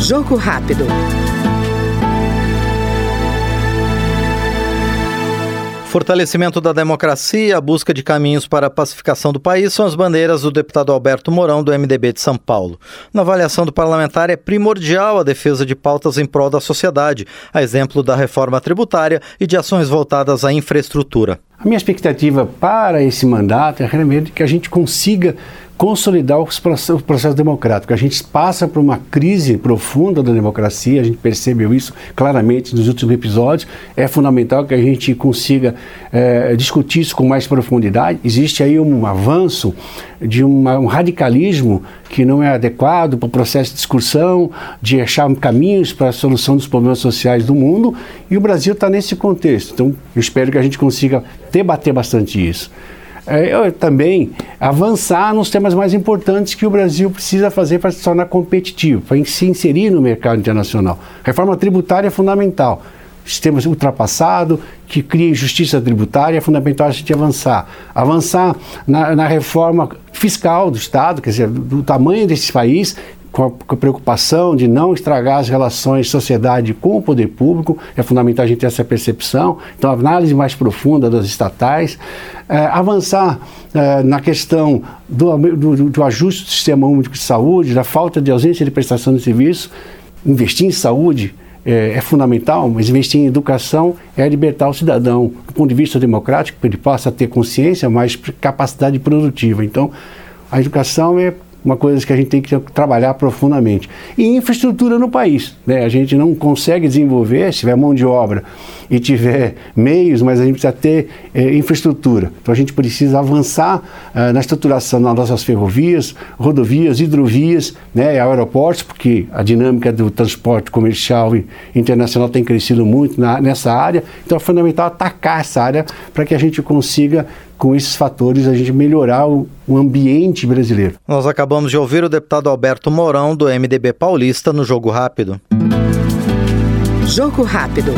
Jogo rápido. Fortalecimento da democracia, a busca de caminhos para a pacificação do país são as bandeiras do deputado Alberto Mourão, do MDB de São Paulo. Na avaliação do parlamentar, é primordial a defesa de pautas em prol da sociedade, a exemplo da reforma tributária e de ações voltadas à infraestrutura. A minha expectativa para esse mandato é realmente que a gente consiga consolidar o processo, o processo democrático. A gente passa por uma crise profunda da democracia, a gente percebeu isso claramente nos últimos episódios. É fundamental que a gente consiga é, discutir isso com mais profundidade. Existe aí um avanço de uma, um radicalismo que não é adequado para o processo de discussão, de achar caminhos para a solução dos problemas sociais do mundo, e o Brasil está nesse contexto. Então, eu espero que a gente consiga debater bastante isso. É, também avançar nos temas mais importantes que o Brasil precisa fazer para se tornar competitivo, para se inserir no mercado internacional. Reforma tributária é fundamental. Sistema ultrapassado, que cria injustiça tributária, é fundamental a gente avançar. Avançar na, na reforma fiscal do Estado, quer dizer, do tamanho desse país, com a, preocupação de não estragar as relações sociedade com o poder público, é fundamental a gente ter essa percepção. Então, análise mais profunda das estatais, é, avançar é, na questão do, do, do, ajuste do sistema único de saúde, da falta de ausência de prestação de serviço, investir em saúde. É, é fundamental, mas investir em educação é libertar o cidadão do ponto de vista democrático, para ele possa ter consciência, mais capacidade produtiva. Então, a educação é uma coisa que a gente tem que trabalhar profundamente. E infraestrutura no país. Né? A gente não consegue desenvolver se tiver mão de obra e tiver meios, mas a gente precisa ter eh, infraestrutura. Então a gente precisa avançar eh, na estruturação das nossas ferrovias, rodovias, hidrovias, né, aeroportos, porque a dinâmica do transporte comercial e internacional tem crescido muito na, nessa área. Então é fundamental atacar essa área para que a gente consiga com esses fatores a gente melhorar o, o, ambiente brasileiro. Nós acabamos de ouvir o deputado Alberto Mourão, do MDB Paulista, no Jogo Rápido. Jogo Rápido.